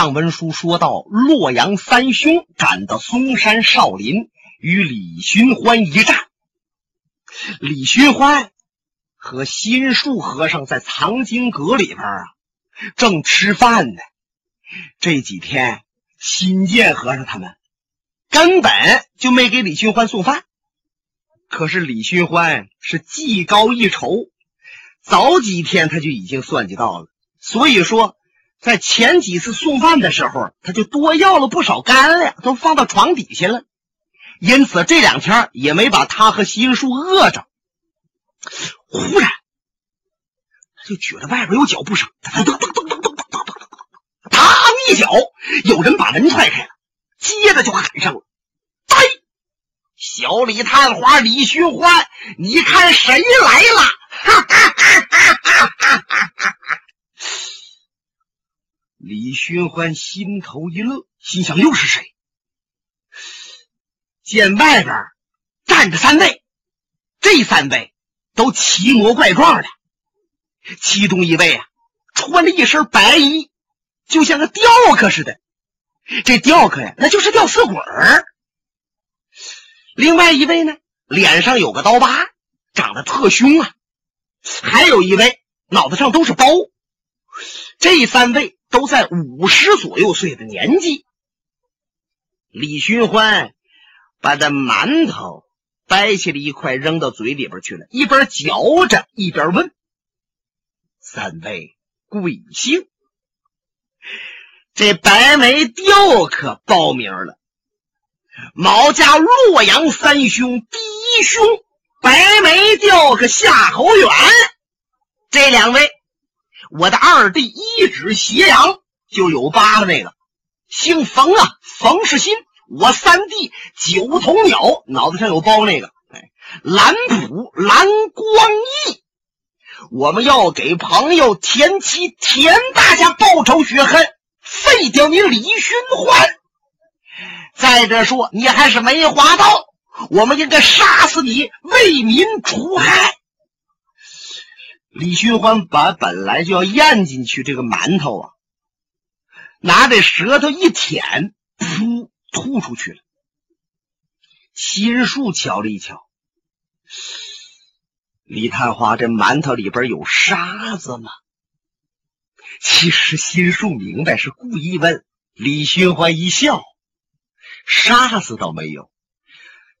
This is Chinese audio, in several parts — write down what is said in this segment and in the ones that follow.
上文书说到，洛阳三兄赶到嵩山少林，与李寻欢一战。李寻欢和心术和尚在藏经阁里边啊，正吃饭呢。这几天，新建和尚他们根本就没给李寻欢送饭。可是李寻欢是技高一筹，早几天他就已经算计到了，所以说。在前几次送饭的时候，他就多要了不少干粮，都放到床底下了。因此这两天也没把他和心树饿着。忽然，他就觉得外边有脚步声，噔噔噔噔噔噔噔噔噔噔噔，嘡一脚，有人把门踹开了，接着就喊上了：“哎，小李探花李寻欢，你看谁来了？”哈哈哈哈哈哈！李寻欢心头一乐，心想又是谁？见外边站着三位，这三位都奇模怪状的。其中一位啊，穿着一身白衣，就像个雕刻似的。这雕刻呀，那就是吊死鬼儿。另外一位呢，脸上有个刀疤，长得特凶啊。还有一位脑子上都是包。这三位。都在五十左右岁的年纪，李寻欢把这馒头掰下了一块扔到嘴里边去了，一边嚼着一边问：“三位贵姓？”这白眉雕可报名了，毛家洛阳三兄第一兄白眉雕刻夏侯远，这两位。我的二弟一指斜阳就有疤的那个，姓冯啊，冯世新。我三弟九头鸟脑袋上有包那个，哎，蓝普蓝光义。我们要给朋友田七田大家报仇雪恨，废掉你李寻欢。再者说，你还是梅花刀，我们应该杀死你，为民除害。李寻欢把本来就要咽进去这个馒头啊，拿着舌头一舔，噗，吐出去了。心术瞧了一瞧，李探花这馒头里边有沙子吗？其实心术明白是故意问。李寻欢一笑，沙子倒没有，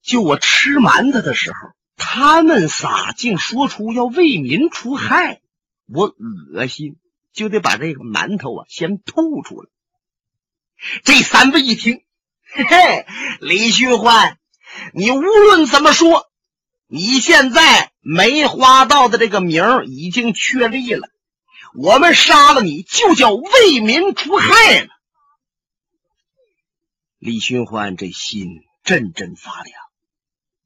就我吃馒头的时候。他们仨竟说出要为民除害，我恶心，就得把这个馒头啊先吐出来。这三位一听，嘿嘿，李寻欢，你无论怎么说，你现在梅花道的这个名已经确立了，我们杀了你就叫为民除害了。李寻欢这心阵阵发凉。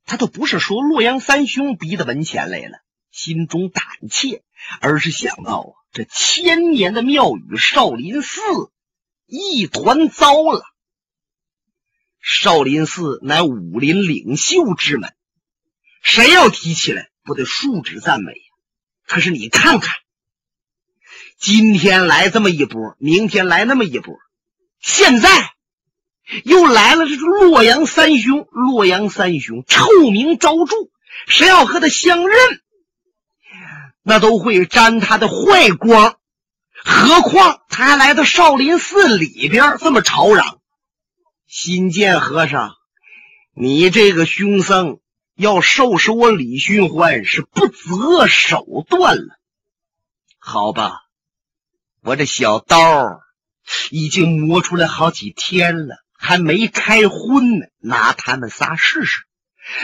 他都不是说洛阳三兄逼到门前来了，心中胆怯，而是想到啊，这千年的庙宇少林寺一团糟了。少林寺乃武林领袖之门，谁要提起来，不得竖指赞美呀？可是你看看，今天来这么一波，明天来那么一波，现在。又来了，这是洛阳三兄。洛阳三兄臭名昭著，谁要和他相认，那都会沾他的坏光。何况他还来到少林寺里边，这么吵嚷。新建和尚，你这个凶僧要收拾我李寻欢，是不择手段了。好吧，我这小刀已经磨出来好几天了。还没开荤呢，拿他们仨试试。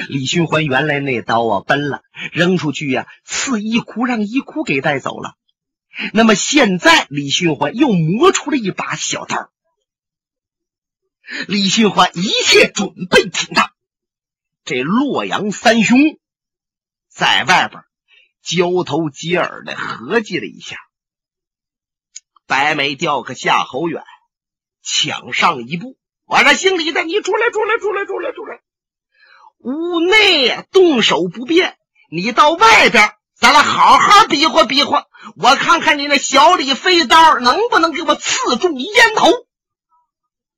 李寻欢原来那刀啊，奔了，扔出去呀，刺一哭，让一哭给带走了。那么现在，李寻欢又磨出了一把小刀。李寻欢一切准备停当。这洛阳三兄在外边交头接耳的合计了一下，白眉雕刻夏侯远抢上一步。我这姓李的，你出来，出来，出来，出来，出来！屋内动手不便，你到外边，咱俩好好比划比划。我看看你那小李飞刀能不能给我刺中烟头。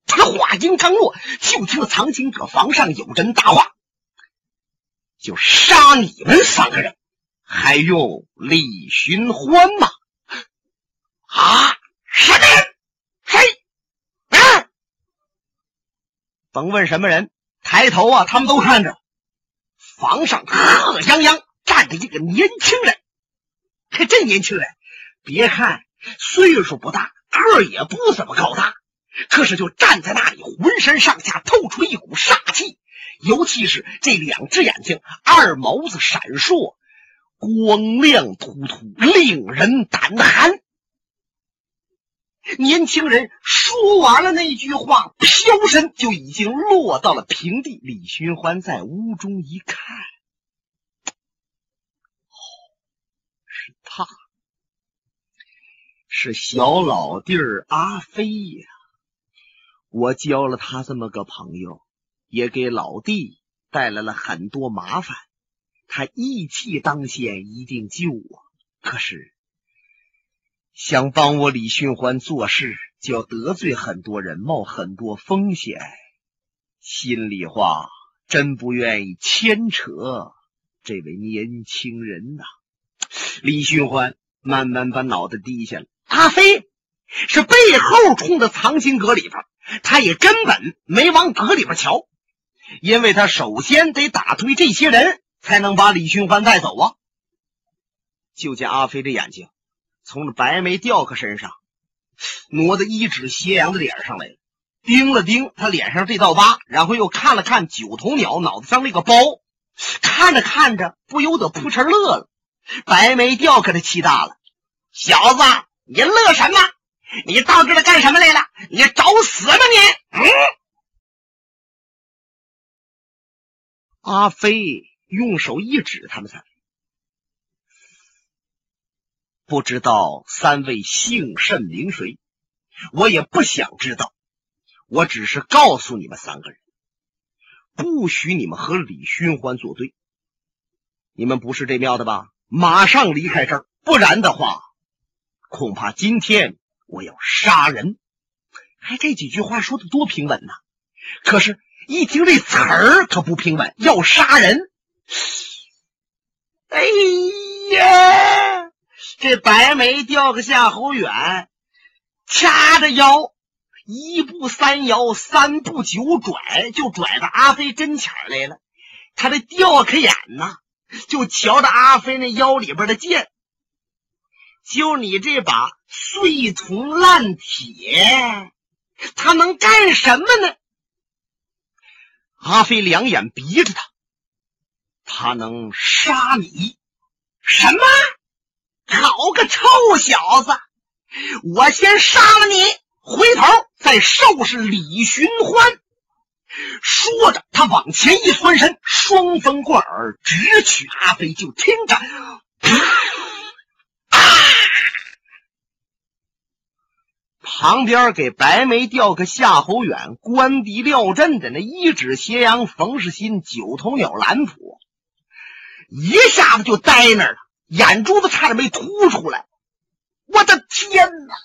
他话音刚落，就听藏经阁房上有人答话：“就杀你们三个人，还用李寻欢吗？”啊！什么人？谁？啊！甭问什么人，抬头啊，他们都看着房上贺泱泱站着一个年轻人。看这年轻人，别看岁数不大，个儿也不怎么高大，可是就站在那里，浑身上下透出一股煞气，尤其是这两只眼睛，二眸子闪烁，光亮突突，令人胆寒。年轻人说完了那句话，飘身就已经落到了平地。李寻欢在屋中一看，哦，是他，是小老弟儿阿飞呀！我交了他这么个朋友，也给老弟带来了很多麻烦。他义气当先，一定救我。可是。想帮我李寻欢做事，就要得罪很多人，冒很多风险。心里话，真不愿意牵扯这位年轻人呐。李寻欢慢慢把脑袋低下了。阿飞是背后冲着藏经阁里边，他也根本没往阁里边瞧，因为他首先得打退这些人，才能把李寻欢带走啊。就见阿飞的眼睛。从这白眉吊客身上挪到一指斜阳的脸上来了，盯了盯他脸上这道疤，然后又看了看九头鸟脑袋上那个包，看着看着不由得扑哧乐了。白眉吊客的气大了，小子，你乐什么？你到这来干什么来了？你找死吧你！嗯。阿飞用手一指他们仨。不知道三位姓甚名谁，我也不想知道。我只是告诉你们三个人，不许你们和李寻欢作对。你们不是这庙的吧？马上离开这儿，不然的话，恐怕今天我要杀人。哎这几句话说的多平稳呐！可是，一听这词儿可不平稳，要杀人。哎呀！这白眉吊个夏侯远，掐着腰，一步三摇，三步九拽，就拽到阿飞跟前来了。他这吊开眼呐，就瞧着阿飞那腰里边的剑。就你这把碎铜烂铁，他能干什么呢？阿飞两眼逼着他，他能杀你什么？好个臭小子！我先杀了你，回头再收拾李寻欢。说着，他往前一翻身，双风贯耳，直取阿飞。就听着，旁边给白眉吊个夏侯远，关敌廖镇的那一指斜阳冯世新，九头鸟蓝普，一下子就呆那儿了。眼珠子差点没凸出来！我的天哪！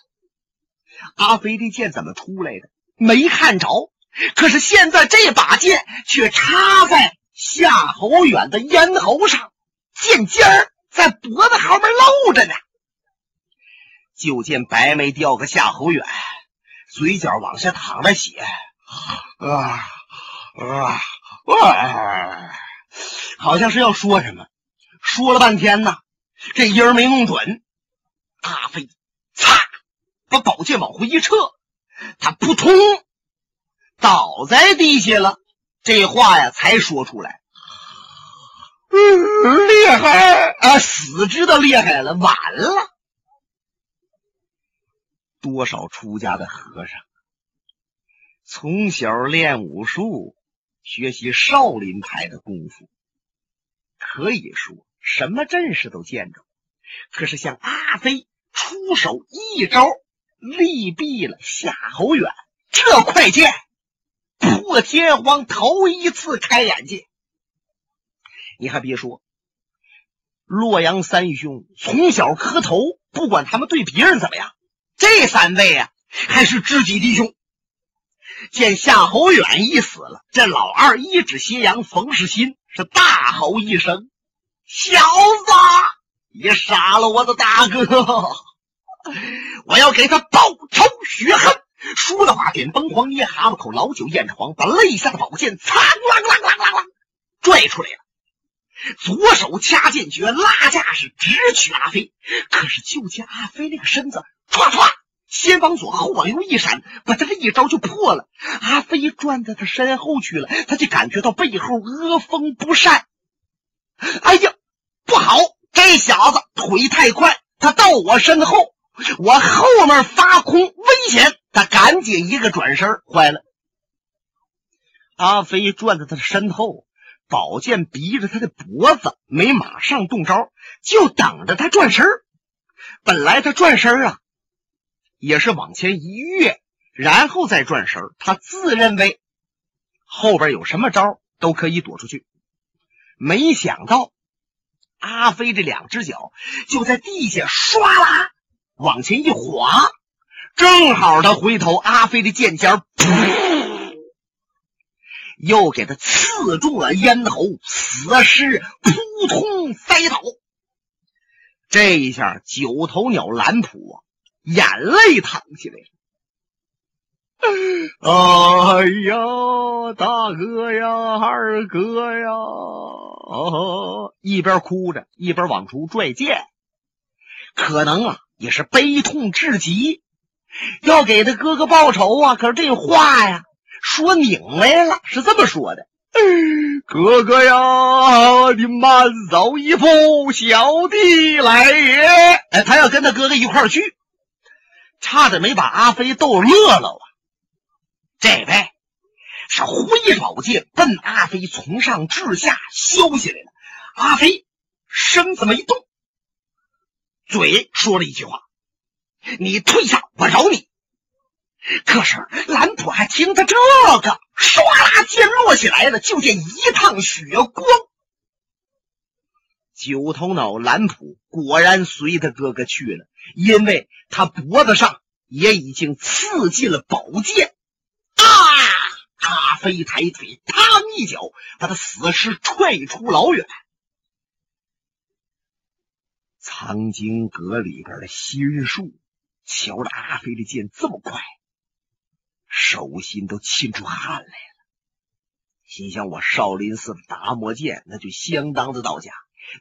阿飞的剑怎么出来的？没看着。可是现在这把剑却插在夏侯远的咽喉上，剑尖儿在脖子后面露着呢。就见白眉吊个夏侯远，嘴角往下淌着血，啊啊啊！好像是要说什么，说了半天呢。这音儿没弄准，阿飞擦，把宝剑往回一撤，他扑通倒在地下了。这话呀，才说出来。嗯，厉害啊！死知道厉害了，晚了。多少出家的和尚，从小练武术，学习少林派的功夫，可以说。什么阵势都见着，可是像阿飞出手一招力毙了夏侯远，这快剑破天荒头一次开眼界。你还别说，洛阳三兄从小磕头，不管他们对别人怎么样，这三位啊还是知己弟兄。见夏侯远一死了，这老二一指斜阳冯世新，是大吼一声：“小子，你杀了我的大哥！我要给他报仇雪恨！”说的话，点崩黄捏蛤蟆口，老酒咽着黄，把肋下的宝剑苍啷啷啷啷啷拽出来了。左手掐剑诀，拉架势直取阿飞。可是就见阿飞那个身子唰唰。先往左，后往右一闪，把他这一招就破了。阿飞转在他身后去了，他就感觉到背后恶风不善。哎呀，不好！这小子腿太快，他到我身后，我后面发空，危险！他赶紧一个转身，坏了。阿飞转在他的身后，宝剑逼着他的脖子，没马上动招，就等着他转身。本来他转身啊。也是往前一跃，然后再转身。他自认为后边有什么招都可以躲出去，没想到阿飞这两只脚就在地下唰啦往前一滑，正好他回头，阿飞的剑尖噗，又给他刺中了咽喉，死尸扑通栽倒。这一下，九头鸟蓝普啊！眼泪淌下来了。哎呀，大哥呀，二哥呀！哦一边哭着，一边往出拽剑，可能啊也是悲痛至极，要给他哥哥报仇啊。可是这话呀说拧来了，是这么说的：“哥哥呀，你慢走一步，小弟来也。”哎，他要跟他哥哥一块去。差点没把阿飞逗乐了啊！这位是挥宝剑奔阿飞从上至下削下来了。阿飞身子没动，嘴说了一句话：“你退下，我饶你。”可是蓝普还听他这个，唰啦剑落下来了，就见一趟血光。九头脑蓝普果然随他哥哥去了，因为他脖子上也已经刺进了宝剑。阿飞抬腿，嘡一脚把他死尸踹出老远。藏经阁里边的心术瞧着阿飞的剑这么快，手心都沁出汗来了，心想：我少林寺的达摩剑那就相当的到家。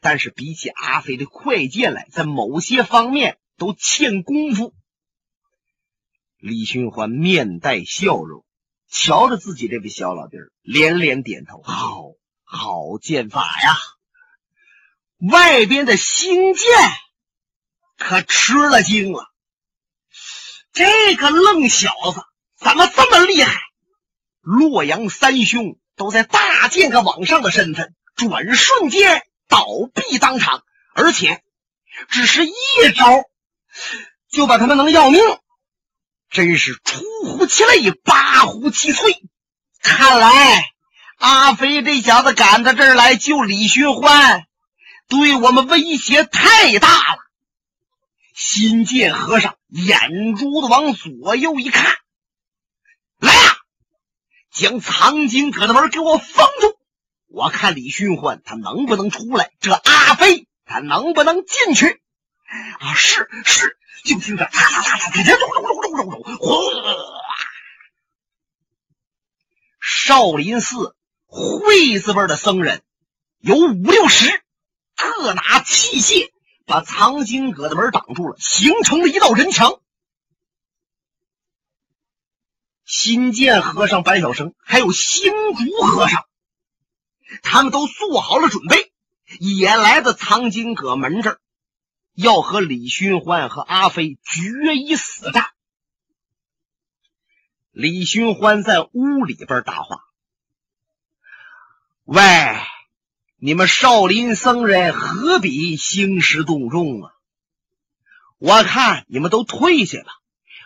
但是比起阿飞的快剑来，在某些方面都欠功夫。李寻欢面带笑容，瞧着自己这位小老弟儿，连连点头：“好好剑法呀！”外边的新剑可吃了惊了，这个愣小子怎么这么厉害？洛阳三兄都在大剑客往上的身份，转瞬间。倒闭当场，而且只是一招就把他们能要命，真是出乎其类，拔乎其萃。看来阿飞这小子赶到这儿来救李寻欢，对我们威胁太大了。新建和尚眼珠子往左右一看，来呀，将藏经阁的门给我封住。我看李寻欢他能不能出来？这阿飞他能不能进去？啊，是是，就听着嚓嚓嚓嚓，咚咚咚咚咚咚，哗！少林寺会字辈的僧人有五六十，各拿器械把藏经阁的门挡住了，形成了一道人墙。新建和尚白晓生，还有新竹和尚。他们都做好了准备，也来到藏经阁门这儿，要和李寻欢和阿飞决一死战。李寻欢在屋里边答话：“喂，你们少林僧人何必兴师动众啊？我看你们都退下吧。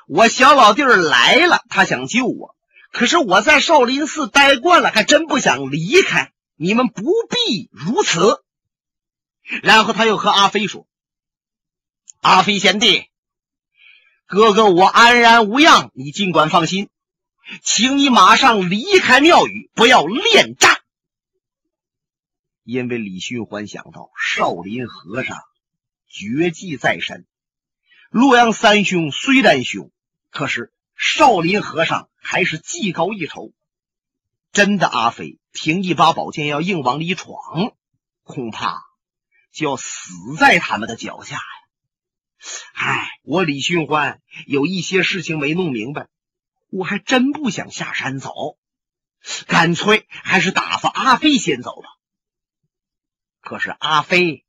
我小老弟儿来了，他想救我，可是我在少林寺待惯了，还真不想离开。”你们不必如此。然后他又和阿飞说：“阿飞贤弟，哥哥我安然无恙，你尽管放心。请你马上离开庙宇，不要恋战。因为李寻欢想到少林和尚绝技在身，洛阳三兄虽然凶，可是少林和尚还是技高一筹。真的，阿飞凭一把宝剑要硬往里闯，恐怕就要死在他们的脚下呀！唉，我李寻欢有一些事情没弄明白，我还真不想下山走，干脆还是打发阿飞先走吧。可是阿飞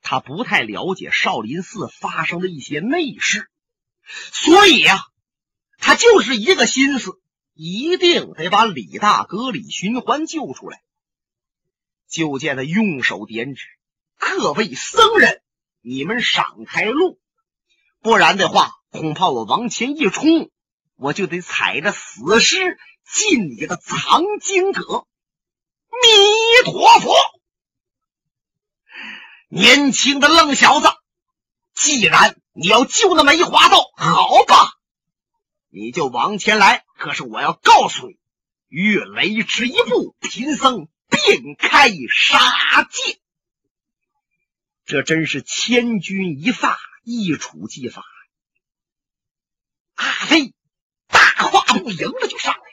他不太了解少林寺发生的一些内事，所以呀，他就是一个心思，一定得把李大哥李寻欢救出来。就见他用手点指：“各位僧人，你们闪开路，不然的话，恐怕我往前一冲，我就得踩着死尸进你的藏经阁。”弥陀佛。年轻的愣小子，既然你要救那梅花道，好吧，你就往前来。可是我要告诉你，越雷池一步，贫僧便开杀戒。这真是千钧一发，一触即发。阿飞大跨步迎着就上来了，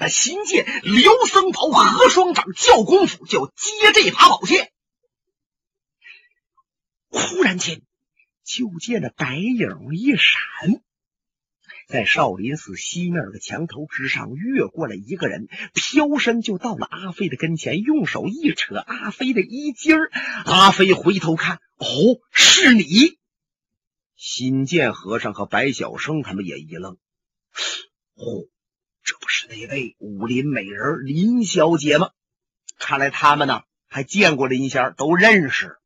那新剑辽僧袍、合双掌叫功夫，就接这把宝剑。忽然间，就见那白影一闪，在少林寺西面的墙头之上越过了一个人，飘身就到了阿飞的跟前，用手一扯阿飞的衣襟儿。阿飞回头看，哦，是你！新建和尚和白晓生他们也一愣，哦，这不是那位武林美人林小姐吗？看来他们呢还见过林仙，都认识。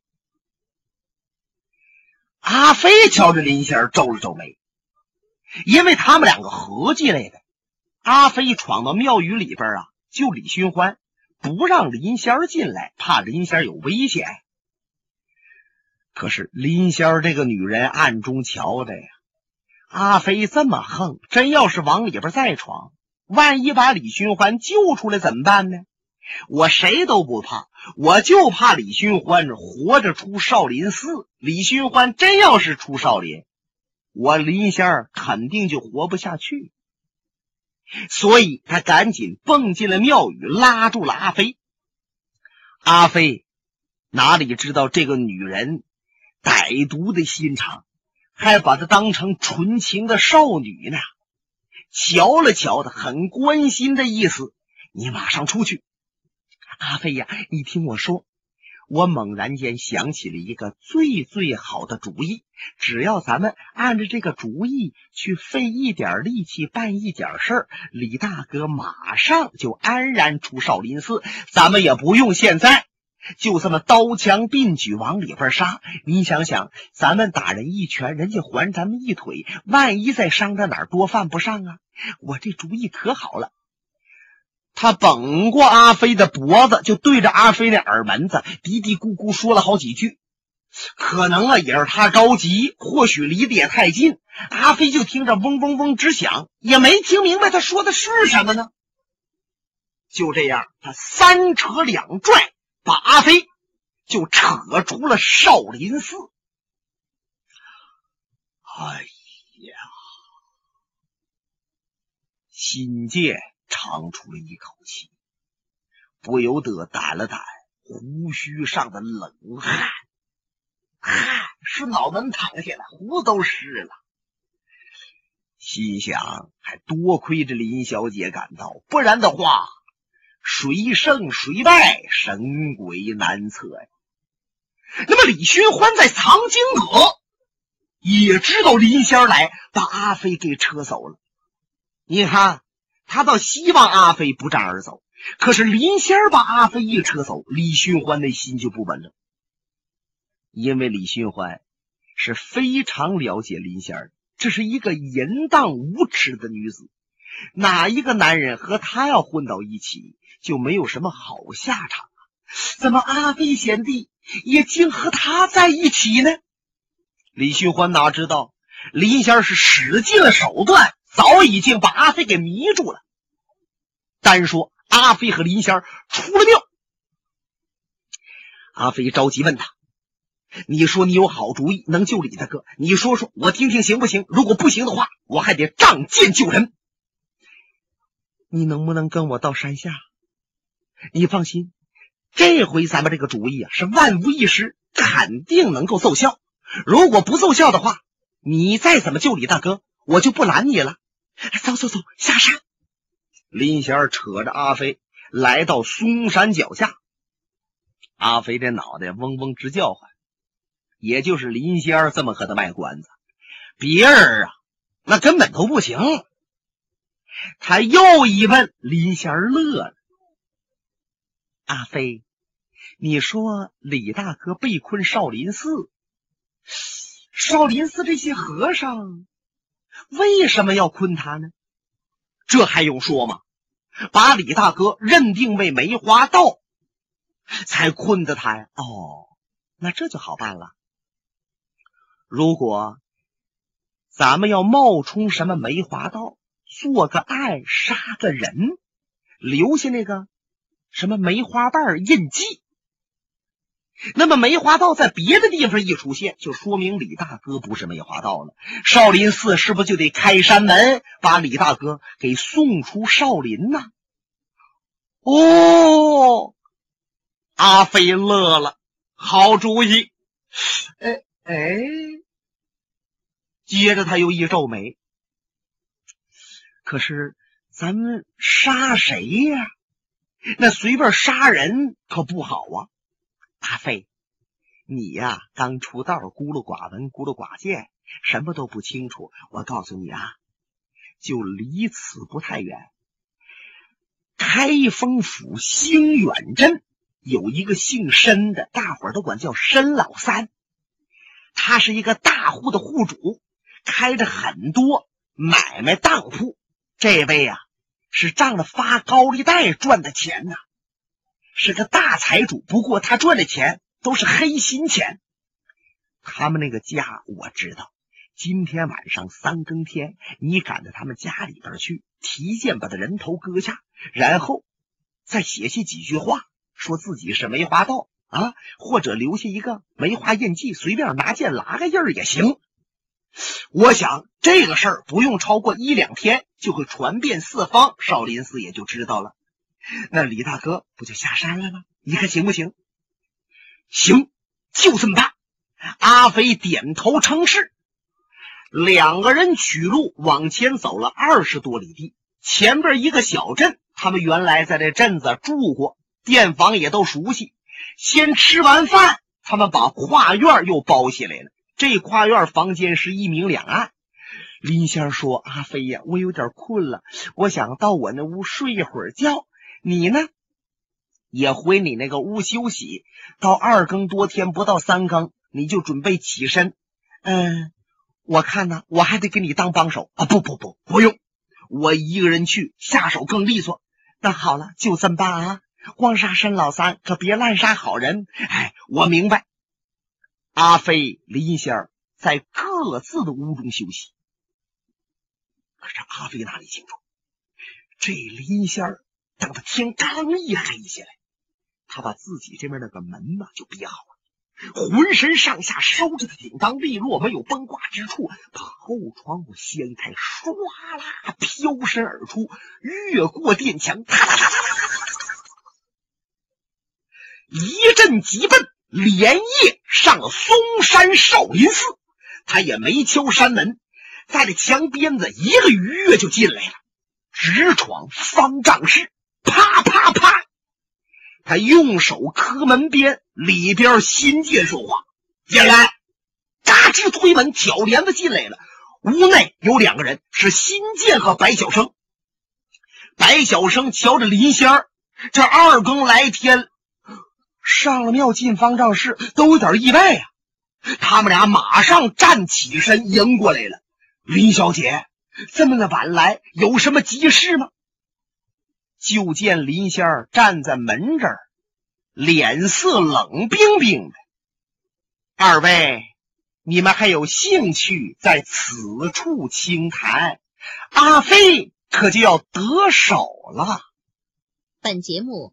阿飞瞧着林仙皱了皱眉，因为他们两个合计来的。阿飞闯到庙宇里边啊，救李寻欢，不让林仙进来，怕林仙有危险。可是林仙儿这个女人暗中瞧着呀，阿飞这么横，真要是往里边再闯，万一把李寻欢救出来怎么办呢？我谁都不怕，我就怕李寻欢活着出少林寺。李寻欢真要是出少林，我林仙儿肯定就活不下去。所以他赶紧蹦进了庙宇，拉住了阿飞。阿飞哪里知道这个女人歹毒的心肠，还把她当成纯情的少女呢？瞧了瞧她，很关心的意思，你马上出去。阿飞呀，你听我说，我猛然间想起了一个最最好的主意。只要咱们按着这个主意去费一点力气办一点事儿，李大哥马上就安然出少林寺。咱们也不用现在就这么刀枪并举往里边杀。你想想，咱们打人一拳，人家还咱们一腿，万一再伤着哪儿，多犯不上啊！我这主意可好了。他绷过阿飞的脖子，就对着阿飞的耳门子嘀嘀咕咕说了好几句。可能啊，也是他着急，或许离得也太近，阿飞就听着嗡嗡嗡直响，也没听明白他说的是什么呢。就这样，他三扯两拽，把阿飞就扯出了少林寺。哎呀，新界。长出了一口气，不由得掸了掸胡须上的冷汗，汗是脑门淌下来，胡都湿了。心想：还多亏这林小姐赶到，不然的话，谁胜谁败，神鬼难测呀。那么李寻欢在藏经阁也知道林仙儿来，把阿飞给扯走了。你看。他倒希望阿飞不战而走，可是林仙儿把阿飞一扯走，李寻欢的心就不稳了。因为李寻欢是非常了解林仙儿，这是一个淫荡无耻的女子，哪一个男人和她要混到一起，就没有什么好下场啊？怎么阿飞贤弟也竟和他在一起呢？李寻欢哪知道林仙儿是使尽了手段。早已经把阿飞给迷住了。单说阿飞和林仙儿出了庙。阿飞着急问他：“你说你有好主意能救李大哥，你说说我听听行不行？如果不行的话，我还得仗剑救人。你能不能跟我到山下？你放心，这回咱们这个主意啊是万无一失，肯定能够奏效。如果不奏效的话，你再怎么救李大哥，我就不拦你了。走走走，下山。”林仙儿扯着阿飞来到嵩山脚下。阿飞这脑袋嗡嗡直叫唤，也就是林仙儿这么和他卖关子，别人啊那根本都不行。他又一问，林仙儿乐了：“阿飞，你说李大哥被困少林寺，少林寺这些和尚为什么要困他呢？这还用说吗？把李大哥认定为梅花道。”才困的他呀！哦，那这就好办了。如果咱们要冒充什么梅花道，做个爱杀个人，留下那个什么梅花瓣印记，那么梅花道在别的地方一出现，就说明李大哥不是梅花道了。少林寺是不是就得开山门，把李大哥给送出少林呢？哦。阿飞乐了，好主意。哎哎，接着他又一皱眉。可是咱们杀谁呀？那随便杀人可不好啊！阿飞，你呀刚出道，孤陋寡闻，孤陋寡见，什么都不清楚。我告诉你啊，就离此不太远，开封府兴远镇。有一个姓申的，大伙都管叫申老三，他是一个大户的户主，开着很多买卖当铺。这位啊，是仗着发高利贷赚的钱呐，是个大财主。不过他赚的钱都是黑心钱。他们那个家我知道，今天晚上三更天，你赶到他们家里边去，提剑把他人头割下，然后再写下几句话。说自己是梅花道啊，或者留下一个梅花印记，随便拿剑拉个印儿也行。我想这个事儿不用超过一两天就会传遍四方，少林寺也就知道了。那李大哥不就下山了吗？你看行不行？行，就这么办。阿飞点头称是。两个人取路往前走了二十多里地，前边一个小镇，他们原来在这镇子住过。店房也都熟悉。先吃完饭，他们把跨院又包下来了。这跨院房间是一明两暗。林仙说：“阿飞呀，我有点困了，我想到我那屋睡一会儿觉。你呢，也回你那个屋休息。到二更多天不到三更，你就准备起身。嗯，我看呢，我还得给你当帮手啊！不不不，不用，我一个人去下手更利索。那好了，就这么办啊。”光杀申老三，可别滥杀好人。哎，我明白。阿飞、林仙儿在各自的屋中休息。可是阿飞哪里清楚，这林仙儿等到天刚一黑下来，他把自己这边那个门呐就闭好了，浑身上下收着的顶当利落，没有崩挂之处，把后窗户掀开，唰啦飘身而出，越过殿墙，哒哒哒哒哒。一阵急奔，连夜上了嵩山少林寺。他也没敲山门，在这墙边子一个鱼跃就进来了，直闯方丈室。啪啪啪，他用手磕门边，里边新剑说话：“进来！”嘎吱推门，挑帘子进来了。屋内有两个人，是新剑和白小生。白小生瞧着林仙儿，这二更来天。上了庙进方丈室都有点意外呀，他们俩马上站起身迎过来了。林小姐，这么的晚来，有什么急事吗？就见林仙儿站在门这儿，脸色冷冰冰的。二位，你们还有兴趣在此处轻谈？阿飞可就要得手了。本节目